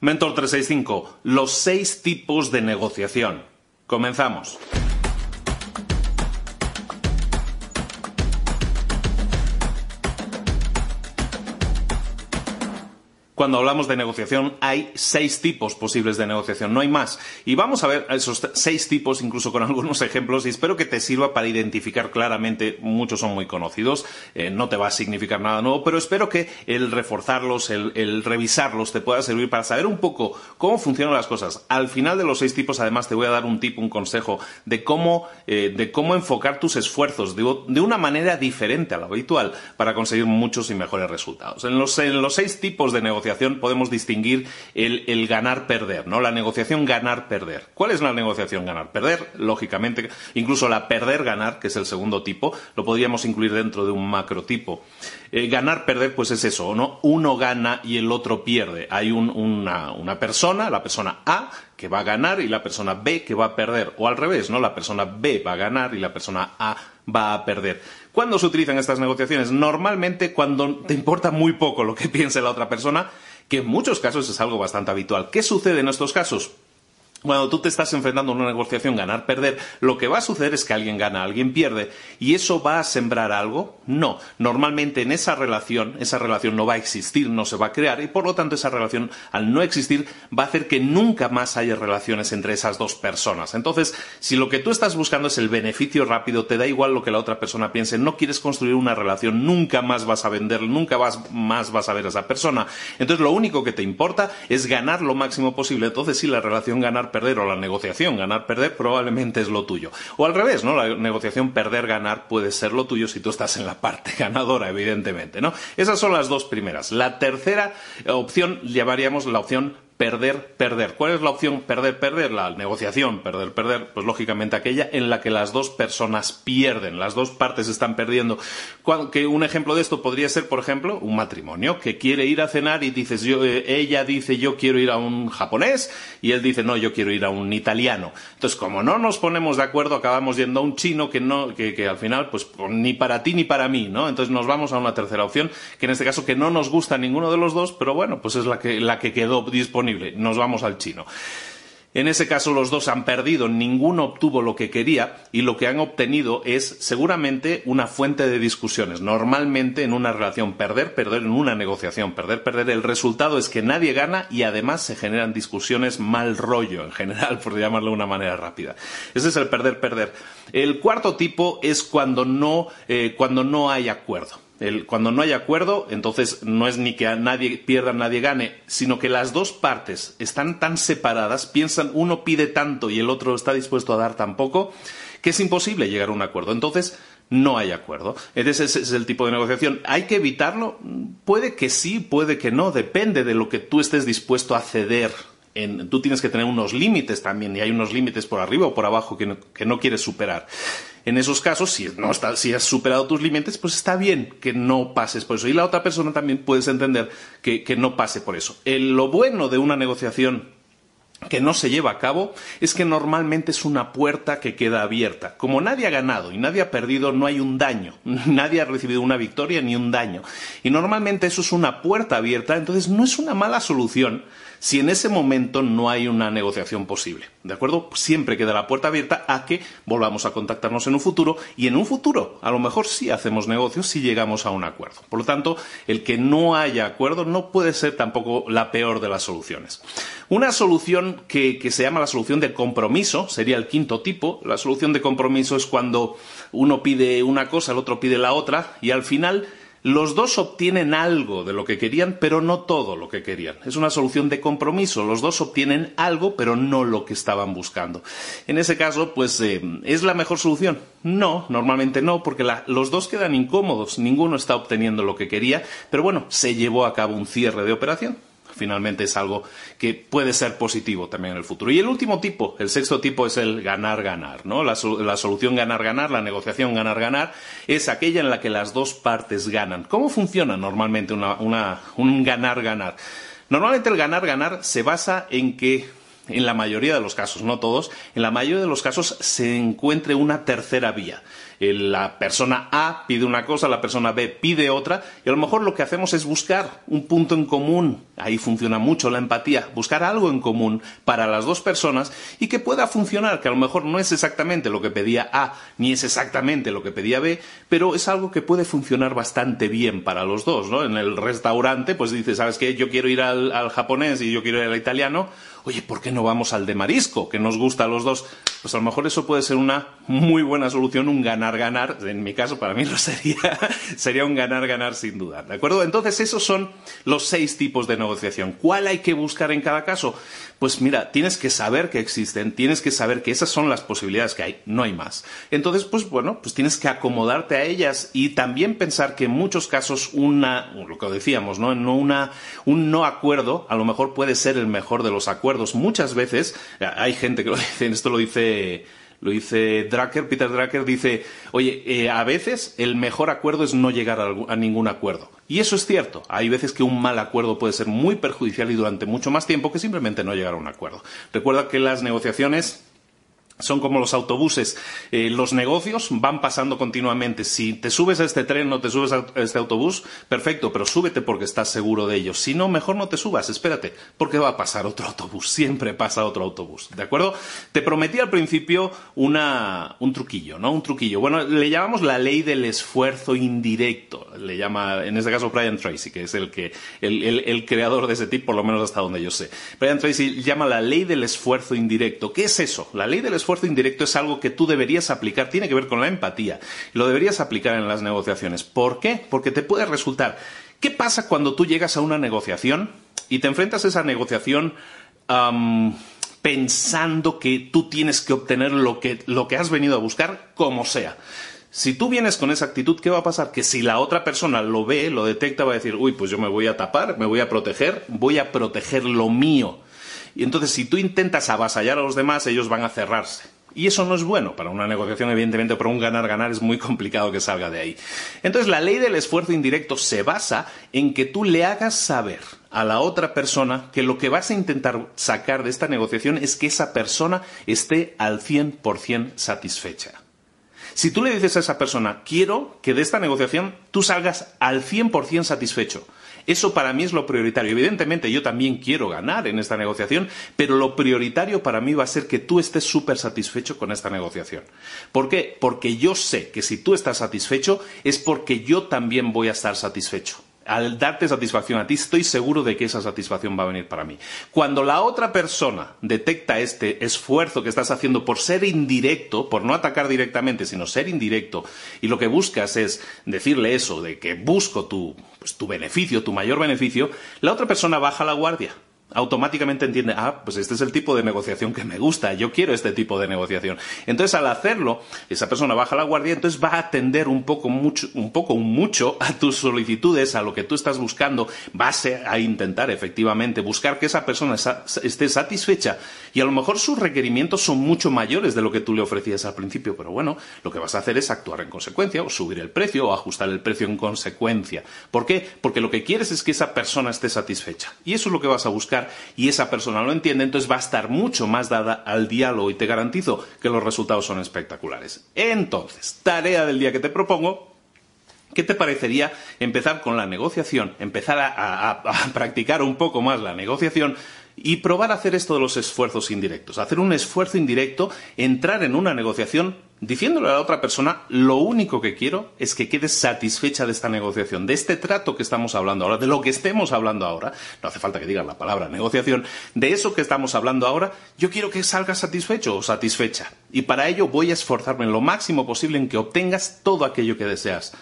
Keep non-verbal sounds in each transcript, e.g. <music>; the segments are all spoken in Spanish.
Mentor 365, los seis tipos de negociación. Comenzamos. Cuando hablamos de negociación hay seis tipos posibles de negociación, no hay más. Y vamos a ver esos seis tipos incluso con <laughs> algunos ejemplos y espero que te sirva para identificar claramente, muchos son muy conocidos, eh, no te va a significar nada nuevo, pero espero que el reforzarlos, el, revisarlos te pueda servir para saber un poco cómo funcionan las cosas. Al final de los seis tipos además te voy a dar un tip, un consejo de cómo, eh, de cómo enfocar tus esfuerzos de, una manera diferente a lo habitual para conseguir muchos y mejores resultados. En los, en los seis tipos de negociación podemos distinguir el, ganar-perder, ¿no? La negociación ganar-perder. ¿Cuál es la negociación ganar-perder? Lógicamente, incluso la perder-ganar, que es el segundo tipo, lo podríamos incluir dentro de un macrotipo. Eh, ganar-perder, pues es eso, ¿no? Uno gana y el otro pierde. Hay una, una persona, la persona A, que va a ganar y la persona B que va a perder. O al revés, ¿no? La persona B va a ganar y la persona A va a perder. ¿Cuándo se utilizan estas negociaciones? Normalmente cuando te importa muy poco lo que <laughs> piense la otra persona, que en muchos casos es algo bastante habitual. ¿Qué sucede en estos casos? Cuando tú te estás enfrentando a una negociación ganar-perder, lo que va a suceder es que alguien gana, alguien pierde, y eso va a sembrar algo. No, normalmente en esa relación, esa relación no va a existir, no se va a crear, y por lo tanto esa relación, al no existir, va a hacer que nunca más haya relaciones entre esas dos personas. Entonces, si lo que tú estás buscando es el beneficio rápido, te da igual lo que la otra persona piense, no quieres construir una relación, nunca más vas a vender, nunca más vas a ver a esa persona. Entonces, lo único que te importa es ganar lo máximo posible. Entonces, si la relación ganar perder o la negociación ganar-perder probablemente es lo tuyo. O al revés, ¿no? La negociación perder-ganar puede ser lo tuyo si tú estás en la parte <laughs> ganadora, evidentemente, ¿no? Esas son las dos primeras. La tercera opción llamaríamos la opción perder, perder. ¿Cuál es la opción perder, perder? La negociación, perder, perder, pues lógicamente aquella en la que las dos personas pierden, las dos partes están perdiendo. Que un ejemplo de esto podría ser, por ejemplo, un matrimonio que quiere ir a cenar y dices, yo, eh, ella dice yo quiero ir a un japonés y él dice no, yo quiero ir a un italiano. Entonces, como no nos ponemos de acuerdo, acabamos yendo a un chino que no, que, que al final, pues ni para ti ni para mí, ¿no? Entonces nos vamos a una tercera opción, que en este caso que no nos gusta ninguno de los dos, pero bueno, pues es la que, la que quedó disponible nos vamos al chino. En ese caso los dos han perdido, ninguno obtuvo lo que quería y lo que han obtenido es seguramente una fuente de discusiones. Normalmente en una relación perder, perder, en una negociación perder, perder, el resultado es que nadie gana y además se generan discusiones mal rollo en general, por llamarlo de una manera rápida. Ese es el perder, perder. El cuarto tipo es cuando no, eh, cuando no hay acuerdo cuando no hay acuerdo, entonces no es ni que nadie pierda, nadie gane, sino que las dos partes están tan separadas, piensan uno pide tanto y el otro está dispuesto a dar tan poco, que es imposible llegar a un acuerdo. Entonces, no hay acuerdo. Ese es el tipo de negociación. ¿Hay que evitarlo? Puede que sí, puede que no, depende de lo que tú estés dispuesto a ceder tú tienes que tener unos límites también, y hay unos límites por arriba o por abajo que no, quieres superar. En esos casos, si, no si has superado tus límites, pues está bien que no pases por eso. Y la otra persona también puedes entender que, no pase por eso. lo bueno de una negociación que no se lleva a cabo es que normalmente es una puerta que queda abierta. Como nadie ha ganado y nadie ha perdido, no hay un daño. <laughs> Nadie ha recibido una victoria ni un daño. Y normalmente eso es una puerta abierta, entonces no es una mala solución si en ese momento no hay una negociación posible. ¿De acuerdo? Siempre queda la puerta abierta a que volvamos a contactarnos en un futuro y en un futuro a lo mejor sí hacemos negocios si llegamos a un acuerdo. Por lo tanto, el que no haya acuerdo no puede ser tampoco la peor de las soluciones. Una solución que, se llama la solución de compromiso sería el quinto tipo. La solución de compromiso es cuando uno pide una cosa, el otro pide la otra y al final los dos obtienen algo de lo que querían, pero no todo lo que querían. Es una solución de compromiso. Los dos obtienen algo, pero no lo que estaban buscando. En ese caso, pues, eh, ¿es la mejor solución? No, normalmente no, porque los dos quedan incómodos. Ninguno está obteniendo lo que quería, pero bueno, se llevó a cabo un cierre de operación finalmente es algo que puede ser positivo también en el futuro. Y el último tipo, el sexto tipo es el ganar-ganar, ¿no? La, solución ganar-ganar, la negociación ganar-ganar, es aquella en la que las dos partes ganan. ¿Cómo funciona normalmente un ganar-ganar? Normalmente el ganar-ganar se basa en que en la mayoría de los casos, no todos, en la mayoría de los casos se encuentre una tercera vía. La persona A pide una cosa, la persona B pide otra, y a lo mejor lo que hacemos es buscar un punto en común ahí funciona mucho la empatía, buscar algo en común para las dos personas y que pueda funcionar, que a lo mejor no es exactamente lo que pedía A ni es exactamente lo que pedía B, pero es algo que puede funcionar bastante bien para los dos, ¿no? En el restaurante, pues dices, ¿sabes qué? Yo quiero ir al, al japonés y yo quiero ir al italiano, oye, ¿por qué no vamos al de marisco, que nos gusta a los dos? Pues a lo mejor eso puede ser una muy buena solución, un ganar-ganar. En mi caso, para mí lo sería, <laughs> sería un ganar-ganar sin duda. ¿De acuerdo? Entonces, esos son los seis tipos de negociación. ¿Cuál hay que buscar en cada caso? Pues mira, tienes que saber que existen, tienes que saber que esas son las posibilidades que hay, no hay más. Entonces, pues bueno, pues tienes que acomodarte a ellas y también pensar que en muchos casos una, lo que decíamos, ¿no? No una, un no acuerdo a lo mejor puede ser el mejor de los acuerdos. Muchas veces, hay gente que lo <laughs> dice, esto lo dice lo dice Drucker, Peter Drucker dice, oye, eh, a veces el mejor acuerdo es no llegar a, ningún acuerdo. Y eso es cierto. Hay veces que un mal acuerdo puede ser muy perjudicial y durante mucho más tiempo que simplemente no llegar a un acuerdo. Recuerda que las negociaciones son como los autobuses. Eh, los negocios van pasando continuamente. Si te subes a este tren o te subes a este autobús, perfecto, pero súbete porque estás seguro de ello. Si no, mejor no te subas, espérate, porque va a pasar otro autobús. Siempre pasa otro autobús. ¿De acuerdo? Te prometí al principio una, un truquillo, ¿no? Un truquillo. Bueno, le llamamos la ley del esfuerzo indirecto. Le llama, en este caso, Brian Tracy, que es el, que, el, el creador de ese tipo, por lo menos hasta donde yo sé. Brian Tracy llama la ley del esfuerzo indirecto. ¿Qué es eso? La ley del esfuerzo esfuerzo indirecto es algo que tú deberías aplicar, tiene que ver con la empatía, lo deberías aplicar en las negociaciones. ¿Por qué? Porque te puede resultar. ¿Qué pasa cuando tú llegas a una negociación y te enfrentas a esa negociación pensando que tú tienes que obtener lo que, lo que has venido a buscar, como sea? Si tú vienes con esa actitud, ¿qué va a pasar? Que si la otra persona lo ve, lo detecta, va a decir, uy, pues yo me voy a tapar, me voy a proteger, voy a proteger lo mío. Y entonces, si tú intentas avasallar a los demás, ellos van a cerrarse. Y eso no es bueno para una negociación, evidentemente, pero un ganar-ganar es muy complicado que salga de ahí. Entonces, la ley del esfuerzo indirecto se basa en que tú le hagas saber a la otra persona que lo que vas a intentar sacar de esta negociación es que esa persona esté al 100% satisfecha. Si tú le dices a esa persona, quiero que de esta negociación tú salgas al 100% satisfecho, eso para mí es lo prioritario. Evidentemente yo también quiero ganar en esta negociación, pero lo prioritario para mí va a ser que tú estés súper satisfecho con esta negociación. ¿Por qué? Porque yo sé que si tú estás satisfecho es porque yo también voy a estar satisfecho al darte satisfacción a ti, estoy seguro de que esa satisfacción va a venir para mí. Cuando la otra persona detecta este esfuerzo que estás haciendo por ser indirecto, por no atacar directamente, sino ser indirecto, y lo que buscas es decirle eso, de que busco tu, pues, tu beneficio, tu mayor beneficio, la otra persona baja la guardia automáticamente entiende, ah, pues este es el tipo de negociación que me gusta, yo quiero este tipo de negociación. Entonces, al hacerlo, esa persona baja la guardia, entonces va a atender un poco mucho, un poco mucho a tus solicitudes, a lo que tú estás buscando, va a intentar efectivamente buscar que esa persona esté satisfecha y a lo mejor sus requerimientos son mucho mayores de lo que tú le ofrecías al principio, pero bueno, lo que vas a hacer es actuar en consecuencia, o subir el precio, o ajustar el precio en consecuencia. ¿Por qué? Porque lo que quieres es que esa persona esté satisfecha. Y eso es lo que vas a buscar y esa persona lo entiende, entonces va a estar mucho más dada al diálogo y te garantizo que los resultados son espectaculares. Entonces, tarea del día que te propongo, ¿Qué te parecería empezar con la negociación, empezar a, <laughs> practicar un poco más la negociación y probar a hacer esto de los esfuerzos indirectos? Hacer un esfuerzo indirecto, entrar en una negociación diciéndole a la otra persona, lo único que quiero es que quedes satisfecha de esta negociación, de este trato que estamos hablando ahora, de lo que estemos hablando ahora, no hace falta que digas la palabra negociación, de eso que estamos hablando ahora, yo quiero que salgas satisfecho o satisfecha. Y para ello voy a esforzarme lo máximo posible en que obtengas todo aquello que deseas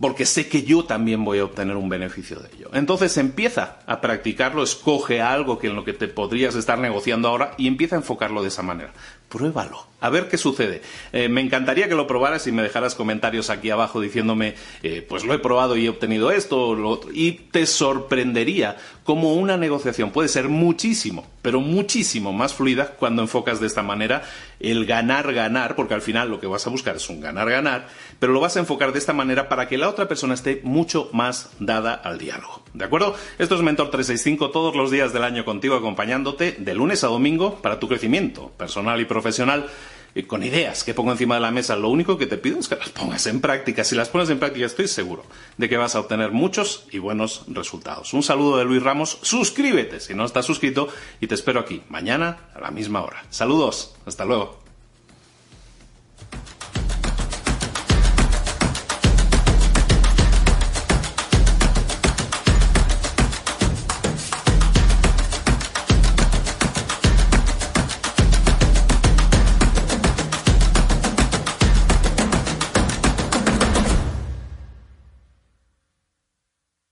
porque sé que yo también voy a obtener un beneficio de ello. Entonces empieza a practicarlo, escoge algo que en lo que te podrías estar negociando ahora y empieza a enfocarlo de esa manera. Pruébalo, a ver qué sucede. Eh, me encantaría que lo probaras y me dejaras comentarios aquí abajo diciéndome, eh, pues lo he probado y he obtenido esto lo otro. Y te sorprendería cómo una negociación puede ser muchísimo, pero muchísimo más fluida cuando enfocas de esta manera el ganar-ganar, porque al final lo que vas a buscar es un ganar-ganar, pero lo vas a enfocar de esta manera para que la otra persona esté mucho más dada al diálogo. ¿De acuerdo? Esto es Mentor 365 todos los días del año contigo acompañándote de lunes a domingo para tu crecimiento personal y profesional con ideas que pongo encima de la mesa. Lo único que te pido es que las pongas en práctica. Si las pones en práctica, estoy seguro de que vas a obtener muchos y buenos resultados. Un saludo de Luis Ramos. Suscríbete si no estás suscrito y te espero aquí mañana a la misma hora. Saludos. Hasta luego.